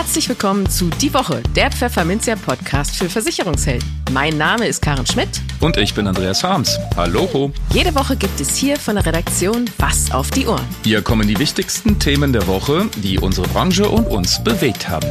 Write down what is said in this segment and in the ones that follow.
Herzlich willkommen zu Die Woche, der Pfefferminzia Podcast für Versicherungshelden. Mein Name ist Karen Schmidt. Und ich bin Andreas Harms. Hallo. Jede Woche gibt es hier von der Redaktion Was auf die Ohren. Hier kommen die wichtigsten Themen der Woche, die unsere Branche und uns bewegt haben.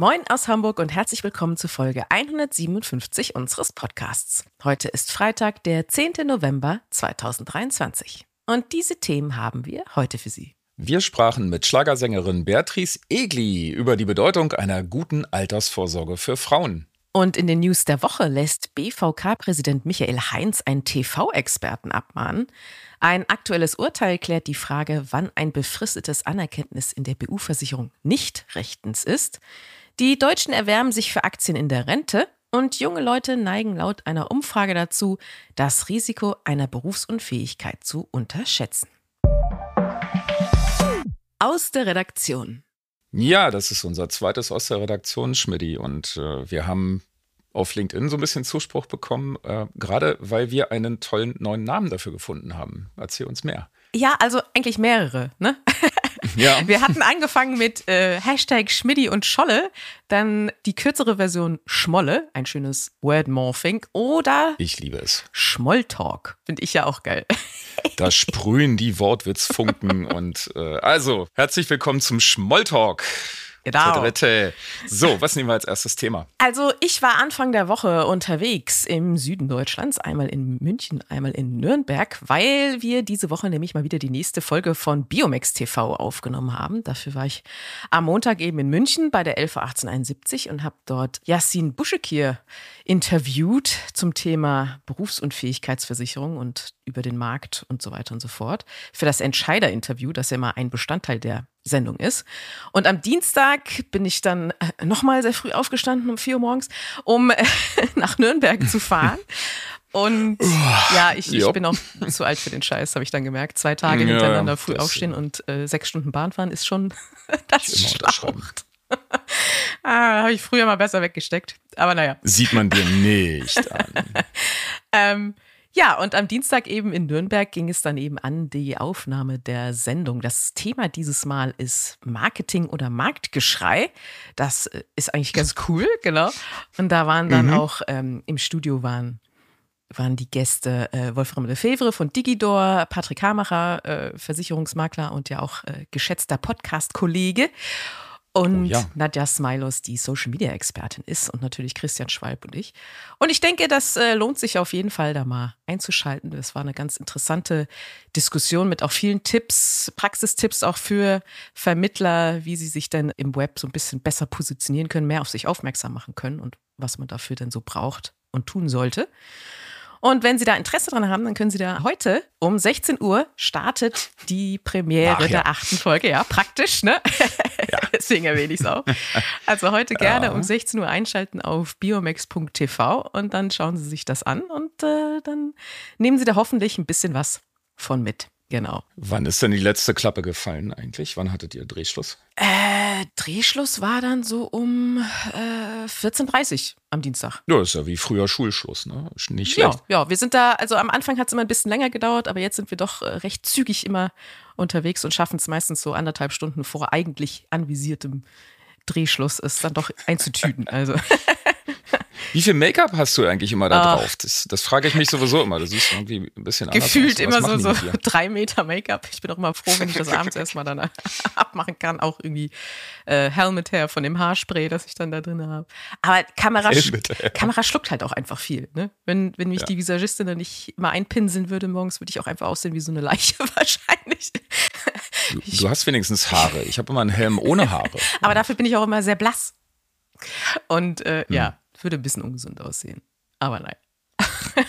Moin aus Hamburg und herzlich willkommen zu Folge 157 unseres Podcasts. Heute ist Freitag, der 10. November 2023. Und diese Themen haben wir heute für Sie. Wir sprachen mit Schlagersängerin Beatrice Egli über die Bedeutung einer guten Altersvorsorge für Frauen. Und in den News der Woche lässt BVK-Präsident Michael Heinz einen TV-Experten abmahnen. Ein aktuelles Urteil klärt die Frage, wann ein befristetes Anerkenntnis in der BU-Versicherung nicht rechtens ist. Die Deutschen erwärmen sich für Aktien in der Rente und junge Leute neigen laut einer Umfrage dazu, das Risiko einer Berufsunfähigkeit zu unterschätzen. Aus der Redaktion. Ja, das ist unser zweites aus der Redaktion, Schmidti. Und äh, wir haben auf LinkedIn so ein bisschen Zuspruch bekommen, äh, gerade weil wir einen tollen neuen Namen dafür gefunden haben. Erzähl uns mehr. Ja, also eigentlich mehrere, ne? Ja. Wir hatten angefangen mit äh, Hashtag Schmiddi und Scholle, dann die kürzere Version Schmolle, ein schönes Wordmorphing, oder Ich liebe es. Schmolltalk, finde ich ja auch geil. Da sprühen die Wortwitzfunken und äh, also, herzlich willkommen zum Schmolltalk. Genau. Dritte. So, was nehmen wir als erstes Thema? Also ich war Anfang der Woche unterwegs im Süden Deutschlands, einmal in München, einmal in Nürnberg, weil wir diese Woche nämlich mal wieder die nächste Folge von Biomex TV aufgenommen haben. Dafür war ich am Montag eben in München bei der 111871 und habe dort Yassin Buschekir interviewt zum Thema Berufsunfähigkeitsversicherung und über den Markt und so weiter und so fort. Für das Entscheider-Interview, das ja immer ein Bestandteil der Sendung ist. Und am Dienstag bin ich dann äh, nochmal sehr früh aufgestanden um vier Uhr morgens, um nach Nürnberg zu fahren. Und ja, ich, ich bin auch zu alt für den Scheiß, habe ich dann gemerkt. Zwei Tage ja, hintereinander früh aufstehen und äh, sechs Stunden Bahn fahren ist schon das schlaucht. ah, habe ich früher mal besser weggesteckt. Aber naja. Sieht man dir nicht an. ähm, ja, und am Dienstag eben in Nürnberg ging es dann eben an die Aufnahme der Sendung. Das Thema dieses Mal ist Marketing oder Marktgeschrei. Das äh, ist eigentlich ganz cool, genau. Und da waren dann mhm. auch ähm, im Studio waren waren die Gäste äh, Wolfram Lefevre von Digidor, Patrick Hamacher, äh, Versicherungsmakler und ja auch äh, geschätzter Podcast-Kollege und oh, ja. Nadja Smilos, die Social Media Expertin ist und natürlich Christian Schwalb und ich. Und ich denke, das äh, lohnt sich auf jeden Fall, da mal einzuschalten. Das war eine ganz interessante Diskussion mit auch vielen Tipps, Praxistipps auch für Vermittler, wie sie sich denn im Web so ein bisschen besser positionieren können, mehr auf sich aufmerksam machen können und was man dafür denn so braucht und tun sollte. Und wenn Sie da Interesse dran haben, dann können Sie da heute um 16 Uhr startet die Premiere Ach, ja. der achten Folge. Ja, praktisch, ne? Ja. Deswegen erwähne ich es auch. Also heute gerne ja. um 16 Uhr einschalten auf biomax.tv und dann schauen Sie sich das an und äh, dann nehmen Sie da hoffentlich ein bisschen was von mit. Genau. Wann ist denn die letzte Klappe gefallen eigentlich? Wann hattet ihr Drehschluss? Äh, Drehschluss war dann so um äh, 14.30 Uhr am Dienstag. Ja, ist ja wie früher Schulschluss, ne? Nicht schlecht. Ja, ja, wir sind da, also am Anfang hat es immer ein bisschen länger gedauert, aber jetzt sind wir doch äh, recht zügig immer unterwegs und schaffen es meistens so anderthalb Stunden vor eigentlich anvisiertem Drehschluss es dann doch einzutüten. Also. Wie viel Make-up hast du eigentlich immer da drauf? Das, das frage ich mich sowieso immer. Du siehst irgendwie ein bisschen anders Gefühlt immer so, so drei Meter Make-up. Ich bin auch immer froh, wenn ich das abends erstmal dann abmachen kann. Auch irgendwie äh, Helmet Hair von dem Haarspray, das ich dann da drin habe. Aber Kamera, Kamera schluckt halt auch einfach viel. Ne? Wenn, wenn mich ja. die Visagistin dann nicht immer einpinseln würde morgens, würde ich auch einfach aussehen wie so eine Leiche wahrscheinlich. Du, du hast wenigstens Haare. Ich habe immer einen Helm ohne Haare. Aber dafür bin ich auch immer sehr blass. Und äh, hm. ja, würde ein bisschen ungesund aussehen. Aber nein.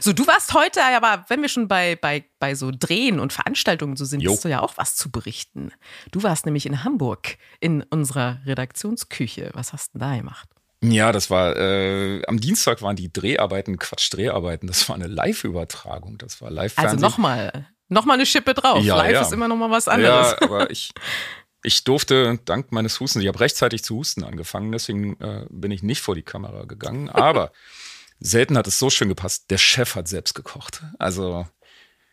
so, du warst heute, aber wenn wir schon bei, bei, bei so Drehen und Veranstaltungen so sind, jo. hast du ja auch was zu berichten. Du warst nämlich in Hamburg in unserer Redaktionsküche. Was hast du da gemacht? Ja, das war äh, am Dienstag waren die Dreharbeiten, Quatsch, Dreharbeiten. Das war eine Live-Übertragung. Das war live Also nochmal, nochmal eine Schippe drauf. Ja, Live ja. ist immer nochmal was anderes. Ja, aber ich, ich durfte dank meines Hustens, ich habe rechtzeitig zu husten angefangen, deswegen äh, bin ich nicht vor die Kamera gegangen. Aber selten hat es so schön gepasst. Der Chef hat selbst gekocht. Also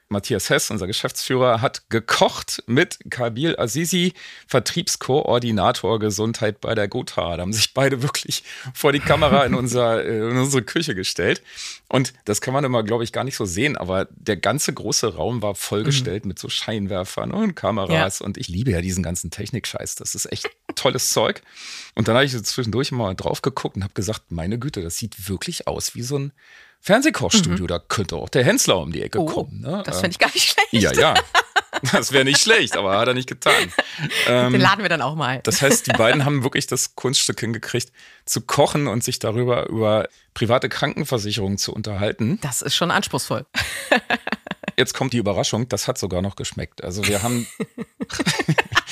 Matthias Hess, unser Geschäftsführer, hat gekocht mit Kabil Azizi, Vertriebskoordinator Gesundheit bei der Gotha. Da haben sich beide wirklich vor die Kamera in, unser, in unsere Küche gestellt. Und das kann man immer, glaube ich, gar nicht so sehen, aber der ganze große Raum war vollgestellt mhm. mit so Scheinwerfern und Kameras. Ja. Und ich liebe ja diesen ganzen Technikscheiß. Das ist echt tolles Zeug. Und dann habe ich zwischendurch mal drauf geguckt und habe gesagt, meine Güte, das sieht wirklich aus wie so ein Fernsehkochstudio. Mhm. Da könnte auch der Hensler um die Ecke oh, kommen. Ne? Das fände ich gar nicht schlecht. Ja, ja. Das wäre nicht schlecht, aber hat er nicht getan. Ähm, Den laden wir dann auch mal. Das heißt, die beiden haben wirklich das Kunststück hingekriegt, zu kochen und sich darüber über private Krankenversicherungen zu unterhalten. Das ist schon anspruchsvoll. Jetzt kommt die Überraschung, das hat sogar noch geschmeckt. Also wir haben,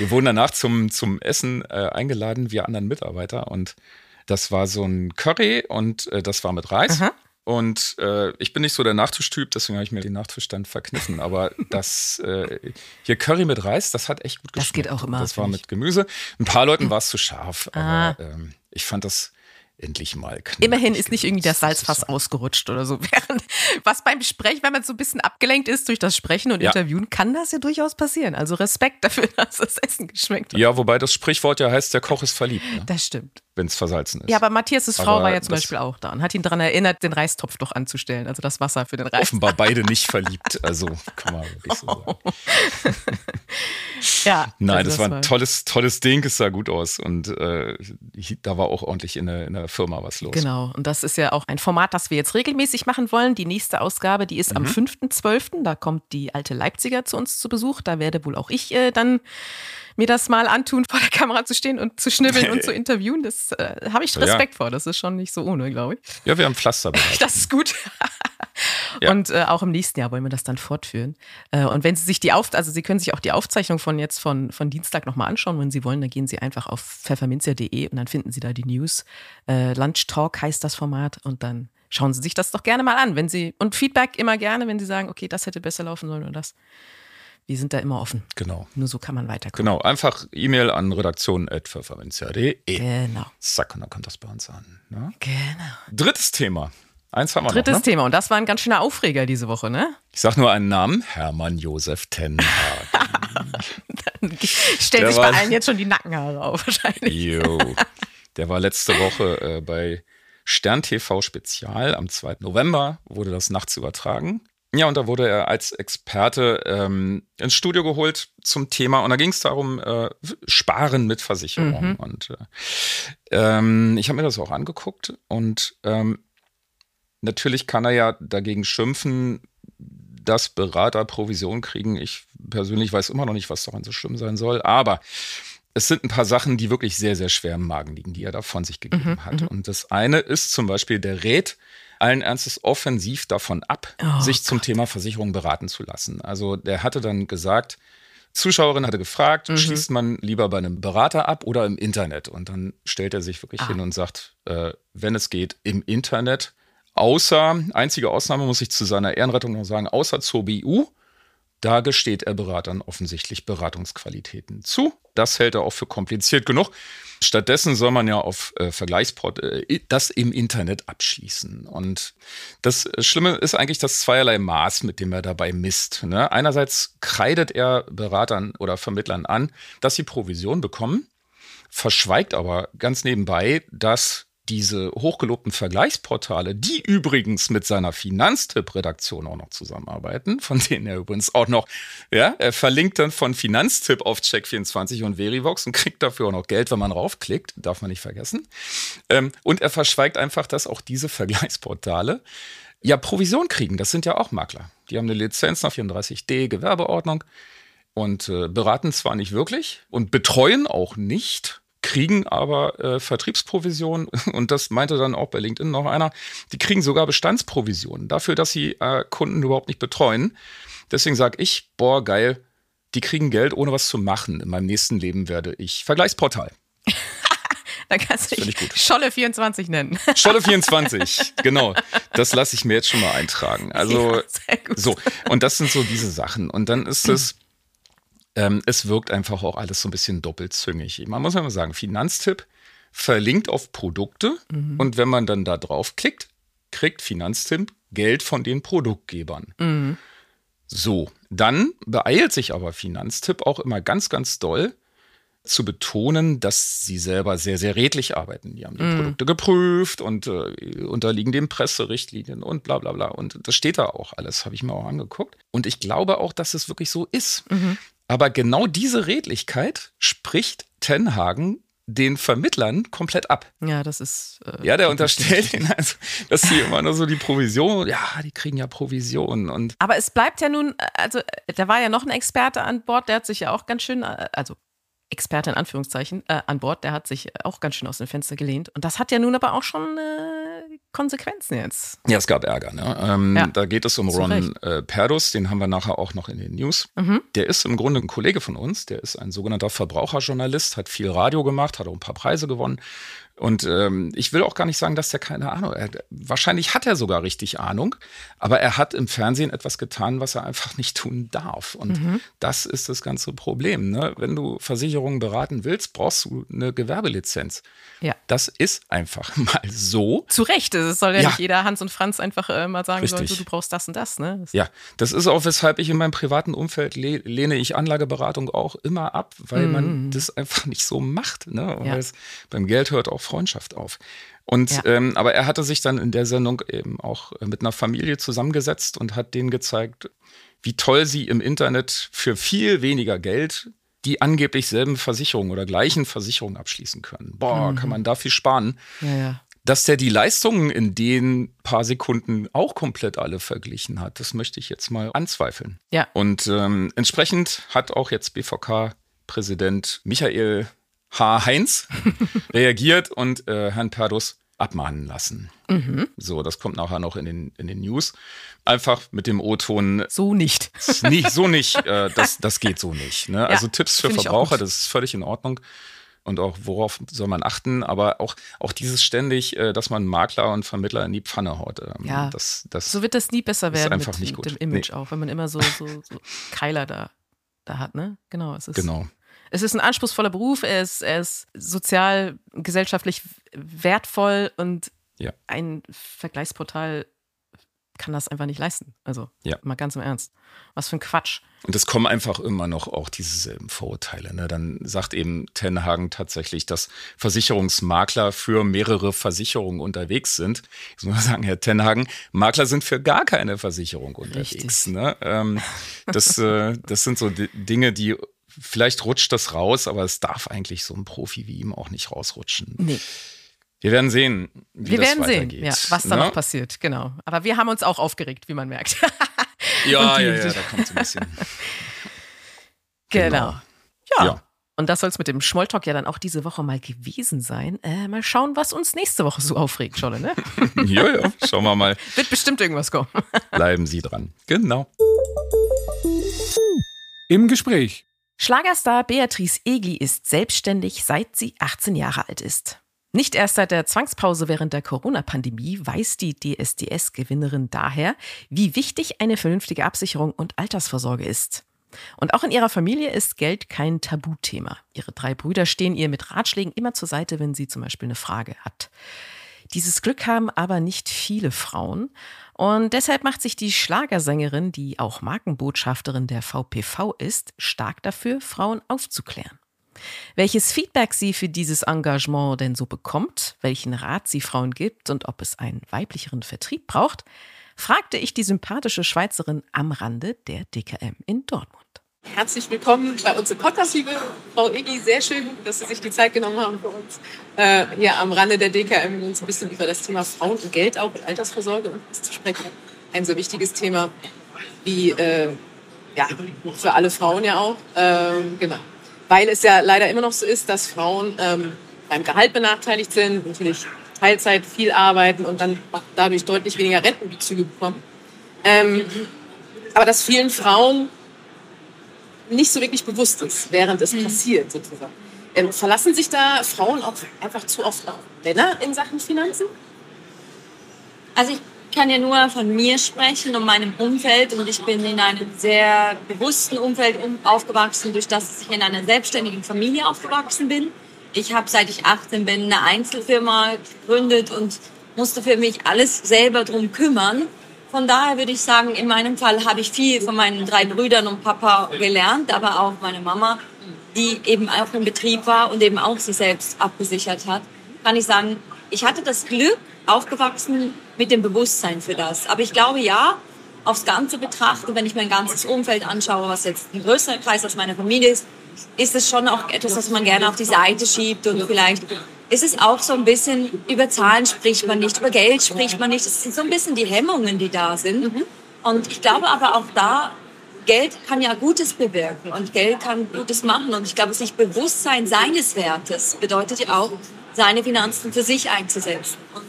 wir wurden danach zum, zum Essen äh, eingeladen, wir anderen Mitarbeiter und das war so ein Curry und äh, das war mit Reis. Aha. Und äh, ich bin nicht so der Nachtischtyp, deswegen habe ich mir den Nachtisch dann verkniffen. Aber das äh, hier Curry mit Reis, das hat echt gut geschmeckt. Das geht auch immer. Das war mit Gemüse. Ein paar Leuten war es zu scharf, aber ähm, ich fand das endlich mal knapp. Immerhin ist nicht irgendwie das Salzfass ausgerutscht oder so. Während, was beim Sprechen, wenn man so ein bisschen abgelenkt ist durch das Sprechen und ja. Interviewen, kann das ja durchaus passieren. Also Respekt dafür, dass das Essen geschmeckt hat. Ja, wobei das Sprichwort ja heißt, der Koch ist verliebt. Ne? Das stimmt. Wenn es versalzen ist. Ja, aber Matthias' Frau aber war ja zum Beispiel auch da und hat ihn daran erinnert, den Reistopf doch anzustellen, also das Wasser für den Reis. Offenbar beide nicht verliebt, also kann man wirklich so sagen. ja. Nein, also das, das, war ein tolles, tolles Ding, es sah gut aus und äh, da war auch ordentlich in der, in der Firma was los. Genau, und das ist ja auch ein Format, das wir jetzt regelmäßig machen wollen. Die nächste Ausgabe, die ist mhm. am 5.12., da kommt die alte Leipziger zu uns zu Besuch, da werde wohl auch ich äh, dann mir das mal antun, vor der Kamera zu stehen und zu schnibbeln und zu interviewen. Das äh, habe ich Respekt ja. vor. Das ist schon nicht so ohne, glaube ich. Ja, wir haben Pflaster. Das ist gut. Ja. Und äh, auch im nächsten Jahr wollen wir das dann fortführen. Äh, und wenn Sie sich die Auf also Sie können sich auch die Aufzeichnung von jetzt von, von Dienstag nochmal anschauen, wenn Sie wollen, dann gehen Sie einfach auf pfefferminzia.de und dann finden Sie da die News. Äh, Lunch Talk heißt das Format und dann schauen Sie sich das doch gerne mal an, wenn Sie und Feedback immer gerne, wenn Sie sagen, okay, das hätte besser laufen sollen oder das. Wir sind da immer offen. Genau. Nur so kann man weiterkommen. Genau, einfach E-Mail an redaktion.pfefferminzia.de. Genau. Zack, und dann kommt das bei uns an. Ne? Genau. Drittes Thema. Eins haben wir Drittes noch, ne? Thema. Und das war ein ganz schöner Aufreger diese Woche, ne? Ich sag nur einen Namen: Hermann Josef Tenhag. Dann stellt sich bei allen jetzt schon die Nackenhaare auf, wahrscheinlich. Jo. Der war letzte Woche äh, bei Stern TV Spezial am 2. November, wurde das nachts übertragen. Ja, und da wurde er als Experte ähm, ins Studio geholt zum Thema und da ging es darum, äh, Sparen mit Versicherung. Mhm. Und äh, ähm, ich habe mir das auch angeguckt und ähm, natürlich kann er ja dagegen schimpfen, dass Berater Provision kriegen. Ich persönlich weiß immer noch nicht, was daran so schlimm sein soll, aber es sind ein paar Sachen, die wirklich sehr, sehr schwer im Magen liegen, die er da von sich gegeben mhm, hat. Mhm. Und das eine ist zum Beispiel, der rät allen Ernstes offensiv davon ab, oh, sich zum Gott. Thema Versicherung beraten zu lassen. Also der hatte dann gesagt, Zuschauerin hatte gefragt, mhm. schließt man lieber bei einem Berater ab oder im Internet? Und dann stellt er sich wirklich ah. hin und sagt, äh, wenn es geht, im Internet. Außer, einzige Ausnahme muss ich zu seiner Ehrenrettung noch sagen, außer zur BU, da gesteht er Beratern offensichtlich Beratungsqualitäten zu. Das hält er auch für kompliziert genug. Stattdessen soll man ja auf äh, Vergleichsport äh, das im Internet abschließen. Und das Schlimme ist eigentlich das zweierlei Maß, mit dem er dabei misst. Ne? Einerseits kreidet er Beratern oder Vermittlern an, dass sie Provision bekommen, verschweigt aber ganz nebenbei, dass diese hochgelobten Vergleichsportale, die übrigens mit seiner Finanztipp-Redaktion auch noch zusammenarbeiten, von denen er übrigens auch noch, ja, er verlinkt dann von Finanztipp auf Check24 und Verivox und kriegt dafür auch noch Geld, wenn man raufklickt, darf man nicht vergessen. Ähm, und er verschweigt einfach, dass auch diese Vergleichsportale ja Provision kriegen. Das sind ja auch Makler. Die haben eine Lizenz nach 34d Gewerbeordnung und äh, beraten zwar nicht wirklich und betreuen auch nicht kriegen aber äh, Vertriebsprovisionen und das meinte dann auch bei LinkedIn noch einer, die kriegen sogar Bestandsprovisionen dafür, dass sie äh, Kunden überhaupt nicht betreuen. Deswegen sage ich, boah, geil, die kriegen Geld, ohne was zu machen. In meinem nächsten Leben werde ich Vergleichsportal. Da kannst du dich Scholle24 nennen. Scholle24, genau. Das lasse ich mir jetzt schon mal eintragen. Also, ja, so. Und das sind so diese Sachen. Und dann ist es, ähm, es wirkt einfach auch alles so ein bisschen doppelzüngig. Man muss ja mal sagen, Finanztipp verlinkt auf Produkte mhm. und wenn man dann da draufklickt, kriegt Finanztipp Geld von den Produktgebern. Mhm. So, dann beeilt sich aber Finanztipp auch immer ganz, ganz doll zu betonen, dass sie selber sehr, sehr redlich arbeiten. Die haben die mm. Produkte geprüft und äh, unterliegen den Presserichtlinien und bla bla bla. Und das steht da auch alles, habe ich mir auch angeguckt. Und ich glaube auch, dass es wirklich so ist. Mhm. Aber genau diese Redlichkeit spricht Tenhagen den Vermittlern komplett ab. Ja, das ist. Äh, ja, der unterstellt ihnen also, dass sie immer nur so die Provision, ja, die kriegen ja Provision und. Aber es bleibt ja nun, also da war ja noch ein Experte an Bord, der hat sich ja auch ganz schön, äh, also Experte in Anführungszeichen, äh, an Bord, der hat sich auch ganz schön aus dem Fenster gelehnt. Und das hat ja nun aber auch schon äh, Konsequenzen jetzt. Ja, es gab Ärger. Ne? Ähm, ja. Da geht es um Ron äh, Perdus, den haben wir nachher auch noch in den News. Mhm. Der ist im Grunde ein Kollege von uns, der ist ein sogenannter Verbraucherjournalist, hat viel Radio gemacht, hat auch ein paar Preise gewonnen und ähm, ich will auch gar nicht sagen, dass der keine Ahnung hat. Wahrscheinlich hat er sogar richtig Ahnung, aber er hat im Fernsehen etwas getan, was er einfach nicht tun darf. Und mhm. das ist das ganze Problem. Ne? Wenn du Versicherungen beraten willst, brauchst du eine Gewerbelizenz. Ja. Das ist einfach mal so. Zu Recht. Es soll ja, ja, nicht jeder Hans und Franz einfach äh, mal sagen sollen, du, du brauchst das und das. Ne? Das ja, das ist auch, weshalb ich in meinem privaten Umfeld le lehne ich Anlageberatung auch immer ab, weil mhm. man das einfach nicht so macht. Ne? Ja. Weil es beim Geld hört auch Freundschaft auf. Und ja. ähm, aber er hatte sich dann in der Sendung eben auch mit einer Familie zusammengesetzt und hat denen gezeigt, wie toll sie im Internet für viel weniger Geld die angeblich selben Versicherungen oder gleichen Versicherungen abschließen können. Boah, mhm. kann man da viel sparen. Ja, ja. Dass der die Leistungen in den paar Sekunden auch komplett alle verglichen hat, das möchte ich jetzt mal anzweifeln. Ja. Und ähm, entsprechend hat auch jetzt BVK-Präsident Michael H. Heinz reagiert und äh, Herrn Perdus abmahnen lassen. Mhm. So, das kommt nachher noch in den, in den News. Einfach mit dem O-Ton. So nicht. nicht so nicht. Äh, das, das geht so nicht. Ne? Ja, also Tipps für Verbraucher, das ist völlig in Ordnung. Und auch worauf soll man achten, aber auch, auch dieses ständig, äh, dass man Makler und Vermittler in die Pfanne haut. Ähm, ja, das, das so wird das nie besser werden einfach mit, nicht gut. dem Image nee. auch, wenn man immer so, so, so Keiler da, da hat, ne? Genau, es ist. Genau. Es ist ein anspruchsvoller Beruf, er ist, er ist sozial, gesellschaftlich wertvoll und ja. ein Vergleichsportal kann das einfach nicht leisten. Also ja. mal ganz im Ernst. Was für ein Quatsch. Und es kommen einfach immer noch auch dieselben Vorurteile. Ne? Dann sagt eben Tenhagen tatsächlich, dass Versicherungsmakler für mehrere Versicherungen unterwegs sind. Ich muss mal sagen, Herr Tenhagen, Makler sind für gar keine Versicherung unterwegs. Ne? Ähm, das, äh, das sind so Dinge, die vielleicht rutscht das raus, aber es darf eigentlich so ein Profi wie ihm auch nicht rausrutschen. Nee. Wir werden sehen, wie wir das werden weitergeht. sehen, ja, was da ne? noch passiert, genau. Aber wir haben uns auch aufgeregt, wie man merkt. ja, ja, ja, da kommt es ein bisschen. genau. genau. Ja. ja. Und das soll es mit dem Schmolltalk ja dann auch diese Woche mal gewesen sein. Äh, mal schauen, was uns nächste Woche so aufregt, Scholle, ne? ja, ja, schauen wir mal. Wird bestimmt irgendwas kommen. Bleiben Sie dran. Genau. Im Gespräch. Schlagerstar Beatrice Egli ist selbstständig, seit sie 18 Jahre alt ist. Nicht erst seit der Zwangspause während der Corona-Pandemie weiß die DSDS-Gewinnerin daher, wie wichtig eine vernünftige Absicherung und Altersvorsorge ist. Und auch in ihrer Familie ist Geld kein Tabuthema. Ihre drei Brüder stehen ihr mit Ratschlägen immer zur Seite, wenn sie zum Beispiel eine Frage hat. Dieses Glück haben aber nicht viele Frauen. Und deshalb macht sich die Schlagersängerin, die auch Markenbotschafterin der VPV ist, stark dafür, Frauen aufzuklären. Welches Feedback sie für dieses Engagement denn so bekommt, welchen Rat sie Frauen gibt und ob es einen weiblicheren Vertrieb braucht, fragte ich die sympathische Schweizerin am Rande der DKM in Dortmund. Herzlich willkommen bei uns im Podcast, liebe Frau Igli. Sehr schön, dass Sie sich die Zeit genommen haben für uns äh, hier am Rande der DKM uns ein bisschen über das Thema Frauen und Geld auch und Altersvorsorge zu sprechen. Ein so wichtiges Thema wie äh, ja, für alle Frauen ja auch. Ähm, genau. Weil es ja leider immer noch so ist, dass Frauen ähm, beim Gehalt benachteiligt sind, natürlich Teilzeit viel arbeiten und dann dadurch deutlich weniger Rentenbezüge bekommen. Ähm, aber dass vielen Frauen nicht so wirklich bewusst ist, während es mhm. passiert sozusagen. Ähm, verlassen sich da Frauen auch einfach zu oft auf Männer in Sachen Finanzen? Also ich kann ja nur von mir sprechen und meinem Umfeld und ich bin in einem sehr bewussten Umfeld aufgewachsen, durch das ich in einer selbstständigen Familie aufgewachsen bin. Ich habe seit ich 18 bin eine Einzelfirma gegründet und musste für mich alles selber drum kümmern. Von daher würde ich sagen, in meinem Fall habe ich viel von meinen drei Brüdern und Papa gelernt, aber auch meine Mama, die eben auch im Betrieb war und eben auch sich selbst abgesichert hat, kann ich sagen, ich hatte das Glück, aufgewachsen mit dem Bewusstsein für das. Aber ich glaube, ja, aufs Ganze betrachten, wenn ich mein ganzes Umfeld anschaue, was jetzt ein größerer Kreis als meine Familie ist, ist es schon auch etwas, was man gerne auf die Seite schiebt und vielleicht ist es auch so ein bisschen, über Zahlen spricht man nicht, über Geld spricht man nicht. Es sind so ein bisschen die Hemmungen, die da sind. Und ich glaube aber auch da, Geld kann ja Gutes bewirken und Geld kann Gutes machen. Und ich glaube, sich Bewusstsein seines Wertes bedeutet ja auch, seine Finanzen für sich einzusetzen. Und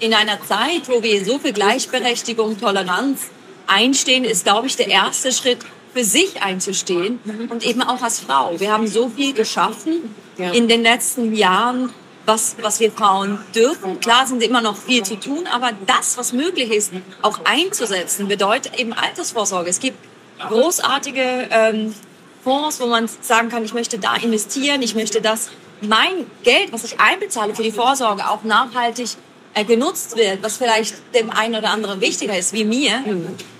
in einer Zeit, wo wir so viel Gleichberechtigung, Toleranz einstehen, ist, glaube ich, der erste Schritt, für sich einzustehen und eben auch als Frau. Wir haben so viel geschaffen in den letzten Jahren, was, was wir Frauen dürfen. Klar sind immer noch viel zu tun, aber das, was möglich ist, auch einzusetzen, bedeutet eben Altersvorsorge. Es gibt großartige ähm, Fonds, wo man sagen kann, ich möchte da investieren, ich möchte das, mein Geld, was ich einbezahle für die Vorsorge, auch nachhaltig äh, genutzt wird, was vielleicht dem einen oder anderen wichtiger ist, wie mir.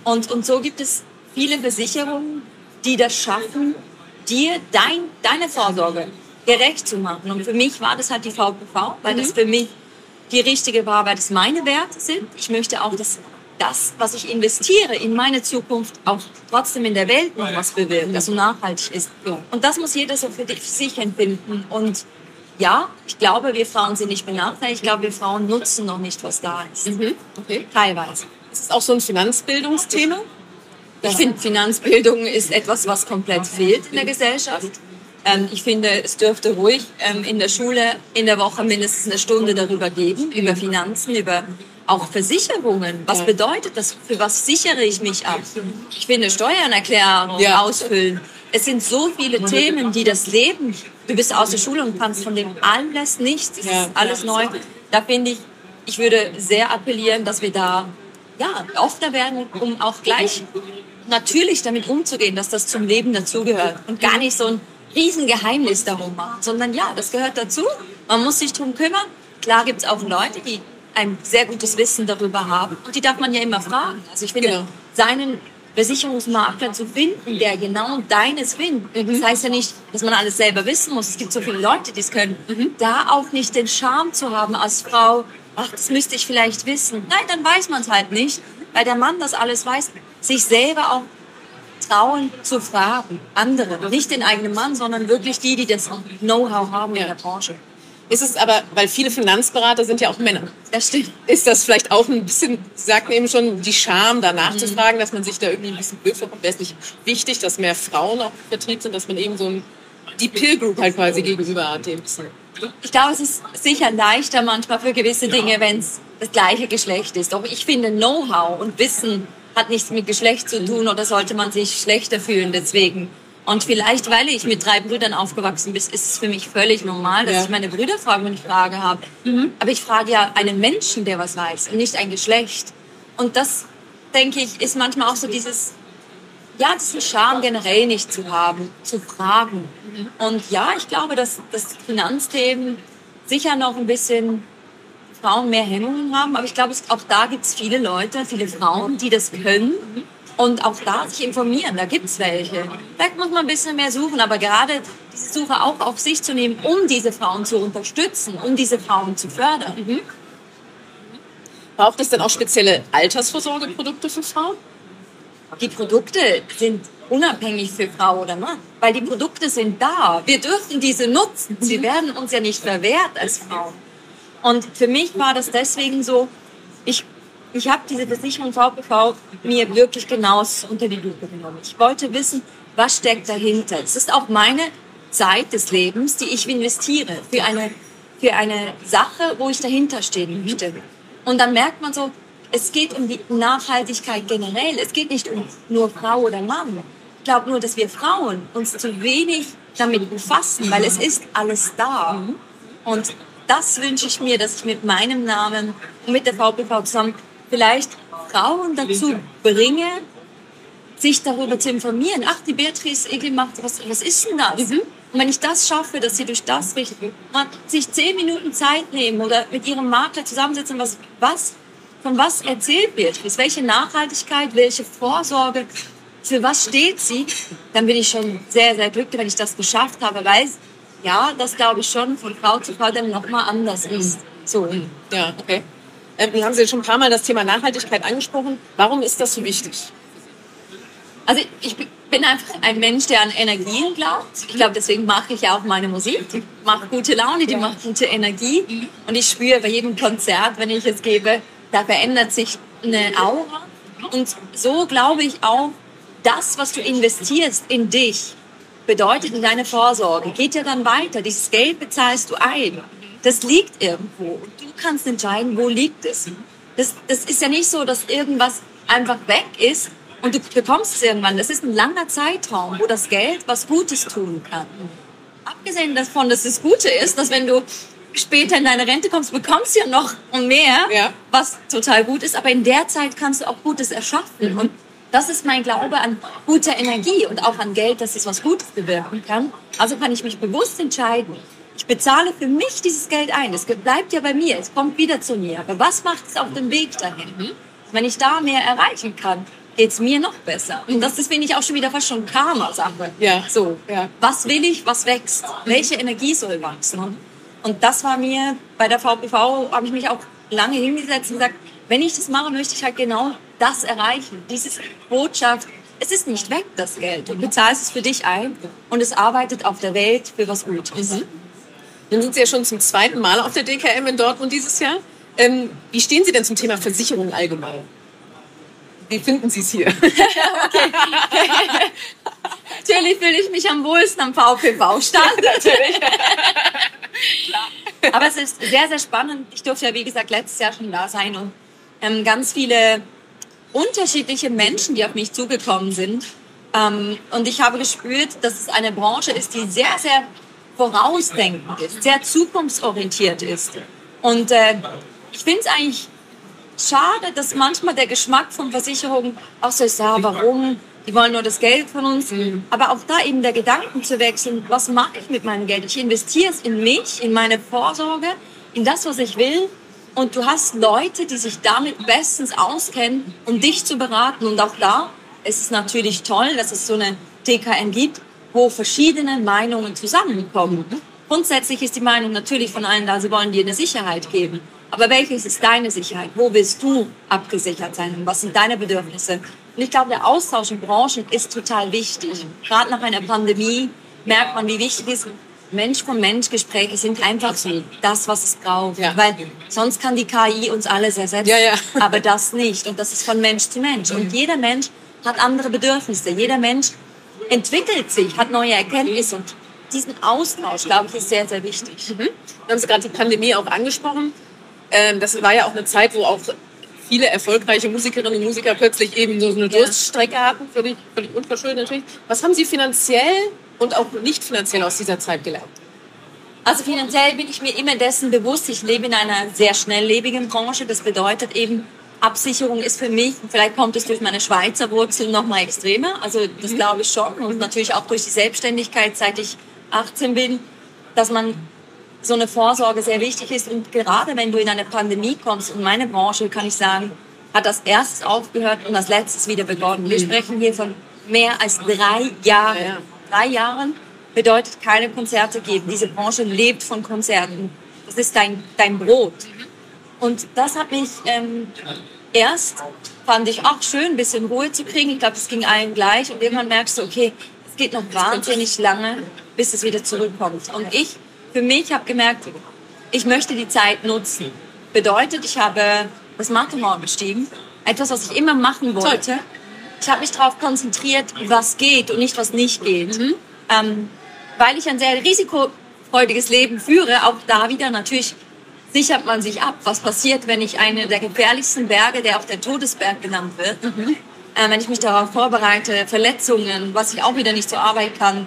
Und, und so gibt es viele Versicherungen, die das schaffen, dir dein, deine Vorsorge gerecht zu machen. Und für mich war das halt die VPV, weil mhm. das für mich die richtige war, weil das meine Werte sind. Ich möchte auch, dass das, was ich investiere in meine Zukunft, auch trotzdem in der Welt noch was bewirkt, also nachhaltig ist. Und das muss jeder so für sich empfinden. Und ja, ich glaube, wir Frauen sind nicht benachteiligt. Ich glaube, wir Frauen nutzen noch nicht, was da ist. Mhm. Okay. Teilweise. Ist es auch so ein Finanzbildungsthema? Ich finde, Finanzbildung ist etwas, was komplett fehlt in der Gesellschaft. Ähm, ich finde, es dürfte ruhig ähm, in der Schule in der Woche mindestens eine Stunde darüber geben, über Finanzen, über auch Versicherungen. Was bedeutet das? Für was sichere ich mich ab? Ich finde, Steuern erklären, ja. ausfüllen. Es sind so viele Themen, die das Leben, du bist aus der Schule und kannst von dem alles nichts, es ist alles neu. Da finde ich, ich würde sehr appellieren, dass wir da ja, offener werden, um auch gleich natürlich damit umzugehen, dass das zum Leben dazugehört und gar nicht so ein Riesengeheimnis darum machen, sondern ja, das gehört dazu. Man muss sich drum kümmern. Klar gibt es auch Leute, die ein sehr gutes Wissen darüber haben und die darf man ja immer fragen. Also ich finde, genau. seinen Versicherungsmakler zu finden, der genau deines findet. Mhm. Das heißt ja nicht, dass man alles selber wissen muss. Es gibt so viele Leute, die es können. Mhm. Da auch nicht den Charme zu haben als Frau, ach, das müsste ich vielleicht wissen. Nein, dann weiß man es halt nicht, weil der Mann das alles weiß. Sich selber auch trauen zu fragen, andere, nicht den eigenen Mann, sondern wirklich die, die das Know-how haben in der Branche. Ist es aber, weil viele Finanzberater sind ja auch Männer. Das stimmt. Ist das vielleicht auch ein bisschen, sagten eben schon, die Scham danach mhm. zu fragen, dass man sich da irgendwie ein bisschen blöd vorkommt? Wäre es nicht wichtig, dass mehr Frauen auch im Vertrieb sind, dass man eben so ein, die Pill-Group halt quasi gegenüber hat? Dem ich glaube, es ist sicher leichter manchmal für gewisse Dinge, wenn es das gleiche Geschlecht ist. Doch ich finde, Know-how und Wissen hat nichts mit Geschlecht zu tun oder sollte man sich schlechter fühlen deswegen. Und vielleicht, weil ich mit drei Brüdern aufgewachsen bin, ist es für mich völlig normal, dass ja. ich meine Brüder frage, wenn ich Frage habe. Mhm. Aber ich frage ja einen Menschen, der was weiß, und nicht ein Geschlecht. Und das, denke ich, ist manchmal auch so dieses, ja, diesen Charme generell nicht zu haben, zu fragen. Mhm. Und ja, ich glaube, dass das Finanzthemen sicher noch ein bisschen Frauen mehr Hemmungen haben, aber ich glaube, auch da gibt es viele Leute, viele Frauen, die das können. Und auch da sich informieren, da gibt es welche. Vielleicht muss man ein bisschen mehr suchen, aber gerade diese Suche auch auf sich zu nehmen, um diese Frauen zu unterstützen, um diese Frauen zu fördern. Mhm. Braucht es denn auch spezielle Altersvorsorgeprodukte für Frauen? Die Produkte sind unabhängig für Frau oder Mann, weil die Produkte sind da. Wir dürfen diese nutzen. Sie mhm. werden uns ja nicht verwehrt als Frauen. Und für mich war das deswegen so, ich ich habe diese Versicherung VPV mir wirklich genau unter die Lupe genommen. Ich wollte wissen, was steckt dahinter. Es ist auch meine Zeit des Lebens, die ich investiere für eine, für eine Sache, wo ich dahinter stehen möchte. Und dann merkt man so, es geht um die Nachhaltigkeit generell. Es geht nicht um nur Frau oder Mann. Ich glaube nur, dass wir Frauen uns zu wenig damit befassen, weil es ist alles da. Und das wünsche ich mir, dass ich mit meinem Namen und mit der VPV zusammen vielleicht Frauen dazu bringe, sich darüber zu informieren. Ach, die Beatrice Egel macht, was, was ist denn das? Mhm. Und wenn ich das schaffe, dass sie durch das sich zehn Minuten Zeit nehmen oder mit ihrem Makler zusammensetzen, was, was, von was erzählt wird, ist welche Nachhaltigkeit, welche Vorsorge, für was steht sie, dann bin ich schon sehr, sehr glücklich, wenn ich das geschafft habe, weil ja, das glaube ich schon von Frau zu Frau dann nochmal anders ist. So. Ja, okay. Ähm, haben Sie schon ein paar Mal das Thema Nachhaltigkeit angesprochen. Warum ist das so wichtig? Also ich bin einfach ein Mensch, der an Energien glaubt. Ich glaube, deswegen mache ich ja auch meine Musik. Die macht gute Laune, die macht gute Energie. Und ich spüre bei jedem Konzert, wenn ich es gebe, da verändert sich eine Aura. Und so glaube ich auch, das, was du investierst in dich, bedeutet in deine Vorsorge, geht ja dann weiter. Dieses Geld bezahlst du ein. Das liegt irgendwo. Du kannst entscheiden, wo liegt es. Das, das ist ja nicht so, dass irgendwas einfach weg ist, und du bekommst es irgendwann. Das ist ein langer Zeitraum, wo das Geld was Gutes tun kann. Abgesehen davon, dass es Gute ist, dass wenn du später in deine Rente kommst, bekommst du ja noch mehr, ja. was total gut ist. Aber in der Zeit kannst du auch Gutes erschaffen. Mhm. Und das ist mein Glaube an guter Energie und auch an Geld, dass es was Gutes bewirken kann. Also kann ich mich bewusst entscheiden. Ich bezahle für mich dieses Geld ein. Es bleibt ja bei mir. Es kommt wieder zu mir. Aber was macht es auf dem Weg dahin? Mhm. Wenn ich da mehr erreichen kann, geht es mir noch besser. Und das ist, finde ich, auch schon wieder fast schon Karma-Sache. Ja. So, ja. was will ich, was wächst? Welche Energie soll wachsen? Und das war mir bei der VPV, habe ich mich auch lange hingesetzt und gesagt, wenn ich das mache, möchte ich halt genau das erreichen. Diese Botschaft, es ist nicht weg, das Geld. Du bezahlst es für dich ein und es arbeitet auf der Welt für was Gutes. Mhm. Nun sind Sie ja schon zum zweiten Mal auf der DKM in Dortmund dieses Jahr. Ähm, wie stehen Sie denn zum Thema Versicherung allgemein? Wie finden Sie es hier? okay. Natürlich fühle ich mich am wohlsten am. Natürlich. Aber es ist sehr, sehr spannend. Ich durfte ja, wie gesagt, letztes Jahr schon da sein und ähm, ganz viele unterschiedliche Menschen, die auf mich zugekommen sind. Ähm, und ich habe gespürt, dass es eine Branche ist, die sehr, sehr vorausdenkend ist, sehr zukunftsorientiert ist. Und äh, ich finde es eigentlich schade, dass manchmal der Geschmack von Versicherungen auch so ist, ja, warum? Die wollen nur das Geld von uns. Mhm. Aber auch da eben der Gedanken zu wechseln, was mache ich mit meinem Geld? Ich investiere es in mich, in meine Vorsorge, in das, was ich will. Und du hast Leute, die sich damit bestens auskennen, um dich zu beraten. Und auch da ist es natürlich toll, dass es so eine TKN gibt, wo verschiedene Meinungen zusammenkommen. Grundsätzlich ist die Meinung natürlich von allen da, sie wollen dir eine Sicherheit geben. Aber welches ist deine Sicherheit? Wo willst du abgesichert sein? Was sind deine Bedürfnisse? Und ich glaube, der Austausch in Branchen ist total wichtig. Gerade nach einer Pandemie merkt man, wie wichtig es ist. Mensch von Mensch Gespräche sind einfach so das, was es braucht. Ja. Weil sonst kann die KI uns alles ersetzen. Ja, ja. Aber das nicht. Und das ist von Mensch zu Mensch. Und jeder Mensch hat andere Bedürfnisse. Jeder Mensch entwickelt sich, hat neue Erkenntnisse. Und diesen Austausch, glaube ich, ist sehr, sehr wichtig. Mhm. Wir haben Sie gerade die Pandemie auch angesprochen. Ähm, das war ja auch eine Zeit, wo auch viele erfolgreiche Musikerinnen und Musiker plötzlich eben so eine Durststrecke hatten, völlig, völlig unverschuldet natürlich. Was haben Sie finanziell und auch nicht finanziell aus dieser Zeit gelernt? Also finanziell bin ich mir immer dessen bewusst, ich lebe in einer sehr schnelllebigen Branche. Das bedeutet eben, Absicherung ist für mich, vielleicht kommt es durch meine Schweizer Wurzeln noch mal extremer, also das mhm. glaube ich schon und natürlich auch durch die Selbstständigkeit, seit ich 18 bin, dass man so eine Vorsorge sehr wichtig ist. Und gerade wenn du in eine Pandemie kommst, und meine Branche, kann ich sagen, hat das erstes aufgehört und das letztes wieder begonnen. Wir sprechen hier von mehr als drei Jahren. Drei Jahren bedeutet keine Konzerte geben. Diese Branche lebt von Konzerten. Das ist dein, dein Brot. Und das hat mich ähm, erst, fand ich auch schön, ein bisschen Ruhe zu kriegen. Ich glaube, es ging allen gleich. Und irgendwann merkst du, okay, es geht noch wahnsinnig lange, bis es wieder zurückkommt. Und ich für mich habe gemerkt, ich möchte die Zeit nutzen. Bedeutet, ich habe das Mathe-Morgen bestiegen. Etwas, was ich immer machen wollte. Ich habe mich darauf konzentriert, was geht und nicht, was nicht geht. Mhm. Ähm, weil ich ein sehr risikofreudiges Leben führe, auch da wieder natürlich sichert man sich ab, was passiert, wenn ich eine der gefährlichsten Berge, der auch der Todesberg genannt wird, mhm. äh, wenn ich mich darauf vorbereite, Verletzungen, was ich auch wieder nicht zur Arbeit kann,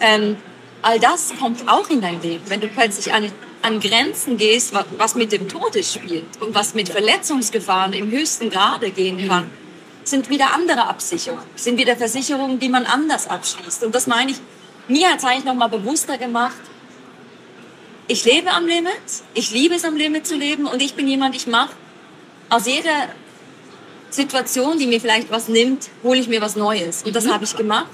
ähm, all das kommt auch in dein Leben. Wenn du plötzlich an, an Grenzen gehst, was, was mit dem Tode spielt und was mit Verletzungsgefahren im höchsten Grade gehen kann, sind wieder andere Absicherungen, sind wieder Versicherungen, die man anders abschließt. Und das meine ich, mir hat es eigentlich nochmal bewusster gemacht, ich lebe am Limit, ich liebe es am Limit zu leben und ich bin jemand, ich mache aus jeder Situation, die mir vielleicht was nimmt, hole ich mir was Neues. Und das mhm. habe ich gemacht.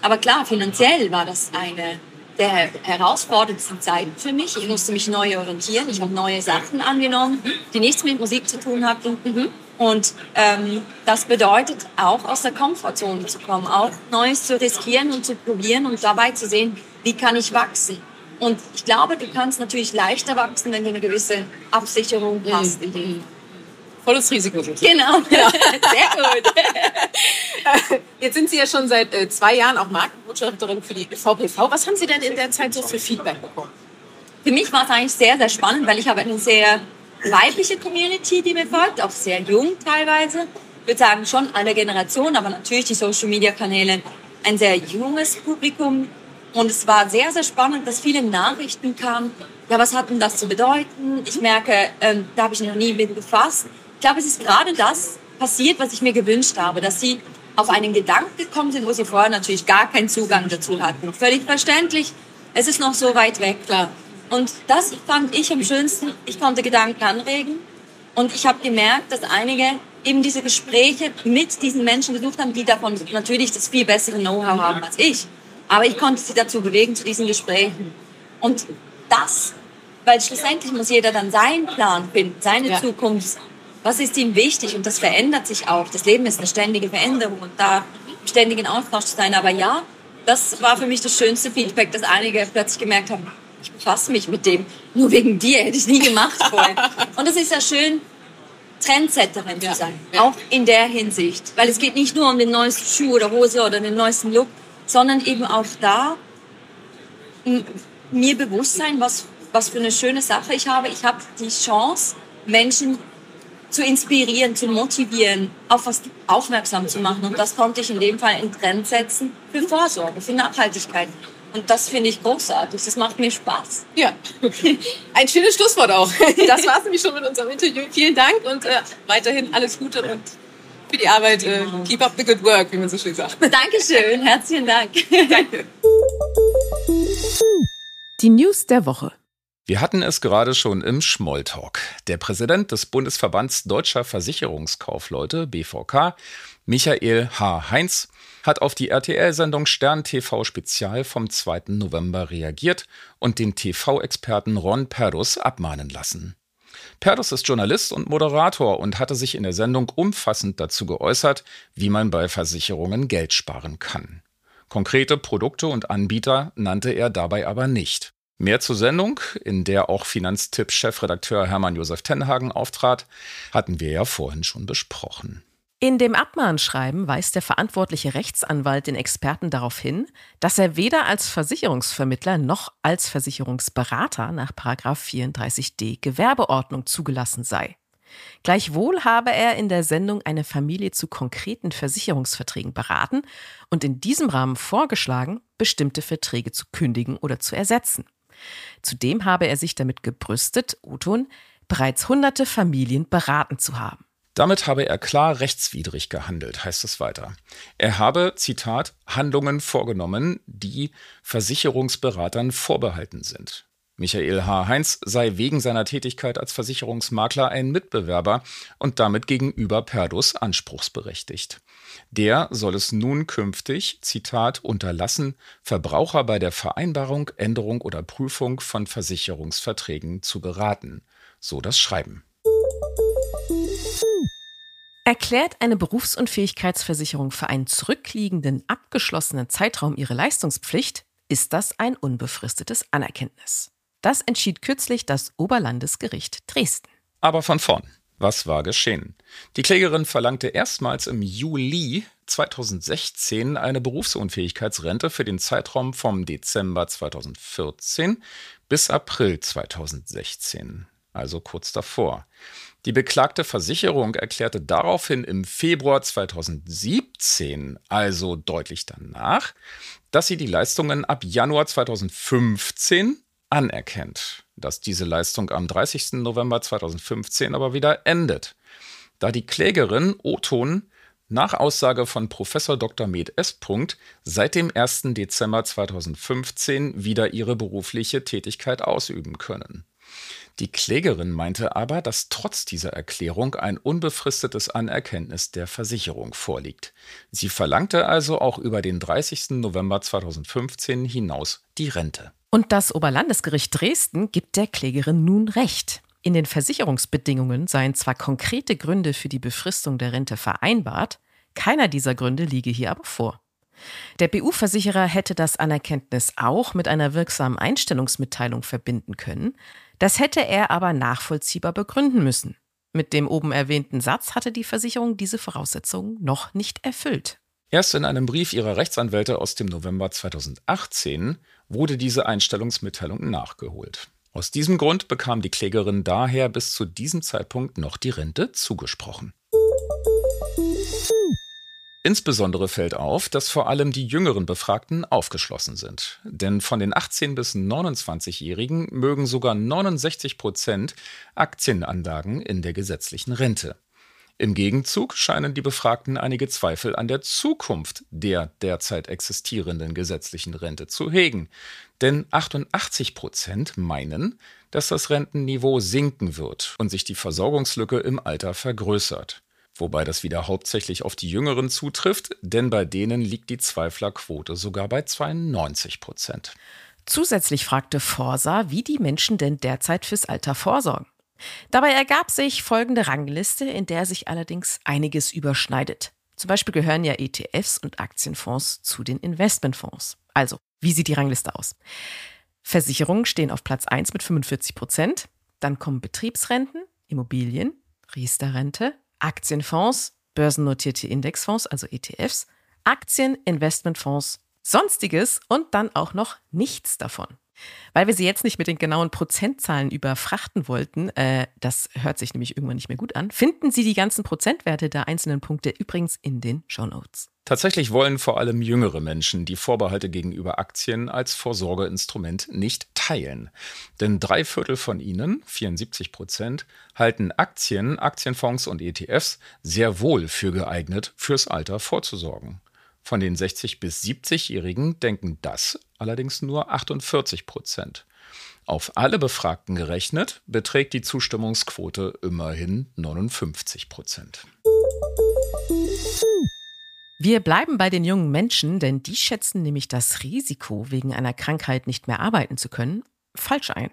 Aber klar, finanziell war das eine der herausforderndsten Zeiten für mich. Ich musste mich neu orientieren. Ich habe neue Sachen angenommen, die nichts mit Musik zu tun hatten. Mhm. Und ähm, das bedeutet auch aus der Komfortzone zu kommen, auch Neues zu riskieren und zu probieren und dabei zu sehen, wie kann ich wachsen. Und ich glaube, du kannst natürlich leichter wachsen, wenn du eine gewisse Absicherung mhm. hast. Mhm. Volles Risiko. Genau, ja. sehr gut. Jetzt sind Sie ja schon seit äh, zwei Jahren auch Markenbotschafterin für die VPV. Was haben Sie denn in der Zeit so für Feedback bekommen? Für mich war es eigentlich sehr, sehr spannend, weil ich habe eine sehr weibliche Community, die mir folgt, auch sehr jung teilweise. Ich würde sagen, schon alle Generationen, aber natürlich die Social-Media-Kanäle ein sehr junges Publikum. Und es war sehr, sehr spannend, dass viele Nachrichten kamen. Ja, was hat denn das zu bedeuten? Ich merke, ähm, da habe ich noch nie mit befasst. Ich glaube, es ist gerade das passiert, was ich mir gewünscht habe, dass sie auf einen Gedanken gekommen sind, wo sie vorher natürlich gar keinen Zugang dazu hatten. Völlig verständlich. Es ist noch so weit weg, klar. Und das fand ich am schönsten. Ich konnte Gedanken anregen und ich habe gemerkt, dass einige eben diese Gespräche mit diesen Menschen gesucht haben, die davon natürlich das viel bessere Know-how haben als ich. Aber ich konnte sie dazu bewegen, zu diesen Gesprächen. Und das, weil schlussendlich muss jeder dann seinen Plan finden, seine ja. Zukunft. Was ist ihm wichtig? Und das verändert sich auch. Das Leben ist eine ständige Veränderung und da ständigen Austausch zu sein. Aber ja, das war für mich das schönste Feedback, dass einige plötzlich gemerkt haben, ich befasse mich mit dem. Nur wegen dir hätte ich nie gemacht vorher. Und es ist ja schön, Trendsetterin zu sein. Ja. Auch in der Hinsicht. Weil es geht nicht nur um den neuesten Schuh oder Hose oder den neuesten Look, sondern eben auch da mir bewusst sein, was, was für eine schöne Sache ich habe. Ich habe die Chance, Menschen zu inspirieren, zu motivieren, auf was aufmerksam zu machen. Und das konnte ich in dem Fall in Trend setzen für Vorsorge, für Nachhaltigkeit. Und das finde ich großartig. Das macht mir Spaß. Ja, ein schönes Schlusswort auch. Das war es nämlich schon mit unserem Interview. Vielen Dank und äh, weiterhin alles Gute und für die Arbeit. Äh, keep up the good work, wie man so schön sagt. Dankeschön. Herzlichen Dank. Danke. Die News der Woche. Wir hatten es gerade schon im Schmolltalk. Der Präsident des Bundesverbands Deutscher Versicherungskaufleute, BVK, Michael H. Heinz, hat auf die RTL-Sendung Stern TV Spezial vom 2. November reagiert und den TV-Experten Ron Perdus abmahnen lassen. Perdus ist Journalist und Moderator und hatte sich in der Sendung umfassend dazu geäußert, wie man bei Versicherungen Geld sparen kann. Konkrete Produkte und Anbieter nannte er dabei aber nicht. Mehr zur Sendung, in der auch Finanztipp-Chefredakteur Hermann Josef Tenhagen auftrat, hatten wir ja vorhin schon besprochen. In dem Abmahnschreiben weist der verantwortliche Rechtsanwalt den Experten darauf hin, dass er weder als Versicherungsvermittler noch als Versicherungsberater nach 34d Gewerbeordnung zugelassen sei. Gleichwohl habe er in der Sendung eine Familie zu konkreten Versicherungsverträgen beraten und in diesem Rahmen vorgeschlagen, bestimmte Verträge zu kündigen oder zu ersetzen. Zudem habe er sich damit gebrüstet, Oton, bereits hunderte Familien beraten zu haben. Damit habe er klar rechtswidrig gehandelt, heißt es weiter. Er habe, Zitat, Handlungen vorgenommen, die Versicherungsberatern vorbehalten sind. Michael H. Heinz sei wegen seiner Tätigkeit als Versicherungsmakler ein Mitbewerber und damit gegenüber Perdus anspruchsberechtigt. Der soll es nun künftig, Zitat, unterlassen, Verbraucher bei der Vereinbarung, Änderung oder Prüfung von Versicherungsverträgen zu beraten. So das Schreiben. Erklärt eine Berufsunfähigkeitsversicherung für einen zurückliegenden, abgeschlossenen Zeitraum ihre Leistungspflicht, ist das ein unbefristetes Anerkenntnis. Das entschied kürzlich das Oberlandesgericht Dresden. Aber von vorn. Was war geschehen? Die Klägerin verlangte erstmals im Juli 2016 eine Berufsunfähigkeitsrente für den Zeitraum vom Dezember 2014 bis April 2016, also kurz davor. Die beklagte Versicherung erklärte daraufhin im Februar 2017, also deutlich danach, dass sie die Leistungen ab Januar 2015 anerkennt, dass diese Leistung am 30. November 2015 aber wieder endet, da die Klägerin Oton nach Aussage von Professor Dr. Med S. seit dem 1. Dezember 2015 wieder ihre berufliche Tätigkeit ausüben können. Die Klägerin meinte aber, dass trotz dieser Erklärung ein unbefristetes Anerkenntnis der Versicherung vorliegt. Sie verlangte also auch über den 30. November 2015 hinaus die Rente. Und das Oberlandesgericht Dresden gibt der Klägerin nun Recht. In den Versicherungsbedingungen seien zwar konkrete Gründe für die Befristung der Rente vereinbart, keiner dieser Gründe liege hier aber vor. Der BU-Versicherer hätte das Anerkenntnis auch mit einer wirksamen Einstellungsmitteilung verbinden können, das hätte er aber nachvollziehbar begründen müssen. Mit dem oben erwähnten Satz hatte die Versicherung diese Voraussetzungen noch nicht erfüllt. Erst in einem Brief ihrer Rechtsanwälte aus dem November 2018 wurde diese Einstellungsmitteilung nachgeholt. Aus diesem Grund bekam die Klägerin daher bis zu diesem Zeitpunkt noch die Rente zugesprochen. Insbesondere fällt auf, dass vor allem die jüngeren Befragten aufgeschlossen sind. Denn von den 18- bis 29-Jährigen mögen sogar 69 Prozent Aktienanlagen in der gesetzlichen Rente. Im Gegenzug scheinen die Befragten einige Zweifel an der Zukunft der derzeit existierenden gesetzlichen Rente zu hegen. Denn 88 Prozent meinen, dass das Rentenniveau sinken wird und sich die Versorgungslücke im Alter vergrößert. Wobei das wieder hauptsächlich auf die Jüngeren zutrifft, denn bei denen liegt die Zweiflerquote sogar bei 92 Prozent. Zusätzlich fragte Forsa, wie die Menschen denn derzeit fürs Alter vorsorgen. Dabei ergab sich folgende Rangliste, in der sich allerdings einiges überschneidet. Zum Beispiel gehören ja ETFs und Aktienfonds zu den Investmentfonds. Also, wie sieht die Rangliste aus? Versicherungen stehen auf Platz 1 mit 45 Prozent. Dann kommen Betriebsrenten, Immobilien, Riester-Rente, Aktienfonds, börsennotierte Indexfonds, also ETFs, Aktien, Investmentfonds, Sonstiges und dann auch noch nichts davon. Weil wir sie jetzt nicht mit den genauen Prozentzahlen überfrachten wollten, äh, das hört sich nämlich irgendwann nicht mehr gut an, finden Sie die ganzen Prozentwerte der einzelnen Punkte übrigens in den Show Notes. Tatsächlich wollen vor allem jüngere Menschen die Vorbehalte gegenüber Aktien als Vorsorgeinstrument nicht teilen. Denn drei Viertel von ihnen, 74 Prozent, halten Aktien, Aktienfonds und ETFs sehr wohl für geeignet, fürs Alter vorzusorgen. Von den 60 bis 70-Jährigen denken das allerdings nur 48 Prozent. Auf alle Befragten gerechnet beträgt die Zustimmungsquote immerhin 59 Prozent. Wir bleiben bei den jungen Menschen, denn die schätzen nämlich das Risiko, wegen einer Krankheit nicht mehr arbeiten zu können, falsch ein.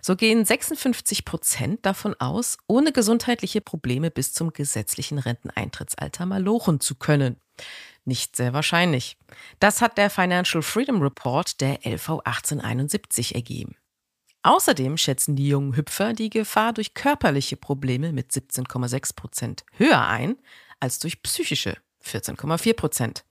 So gehen 56 Prozent davon aus, ohne gesundheitliche Probleme bis zum gesetzlichen Renteneintrittsalter malochen zu können. Nicht sehr wahrscheinlich. Das hat der Financial Freedom Report der LV 1871 ergeben. Außerdem schätzen die jungen Hüpfer die Gefahr durch körperliche Probleme mit 17,6 Prozent höher ein als durch psychische 14,4 Prozent.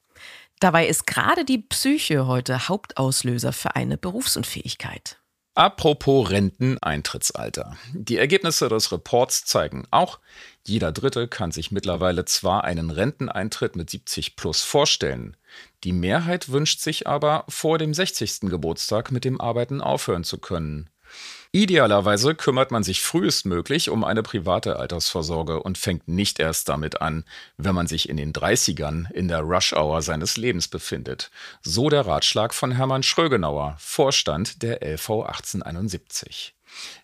Dabei ist gerade die Psyche heute Hauptauslöser für eine Berufsunfähigkeit. Apropos Renteneintrittsalter. Die Ergebnisse des Reports zeigen auch, jeder Dritte kann sich mittlerweile zwar einen Renteneintritt mit 70 plus vorstellen, die Mehrheit wünscht sich aber, vor dem 60. Geburtstag mit dem Arbeiten aufhören zu können. Idealerweise kümmert man sich frühestmöglich um eine private Altersvorsorge und fängt nicht erst damit an, wenn man sich in den 30ern in der Rush-Hour seines Lebens befindet. So der Ratschlag von Hermann Schrögenauer, Vorstand der LV 1871.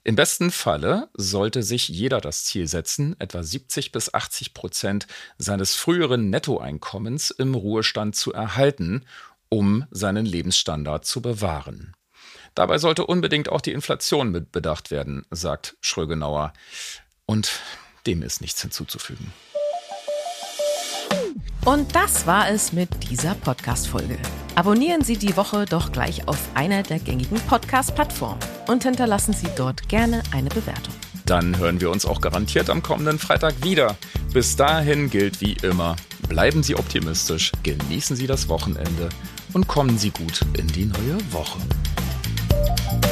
Im besten Falle sollte sich jeder das Ziel setzen, etwa 70 bis 80 Prozent seines früheren Nettoeinkommens im Ruhestand zu erhalten, um seinen Lebensstandard zu bewahren. Dabei sollte unbedingt auch die Inflation mit bedacht werden, sagt Schrögenauer. Und dem ist nichts hinzuzufügen. Und das war es mit dieser Podcast-Folge. Abonnieren Sie die Woche doch gleich auf einer der gängigen Podcast-Plattformen und hinterlassen Sie dort gerne eine Bewertung. Dann hören wir uns auch garantiert am kommenden Freitag wieder. Bis dahin gilt wie immer, bleiben Sie optimistisch, genießen Sie das Wochenende und kommen Sie gut in die neue Woche. Thank you.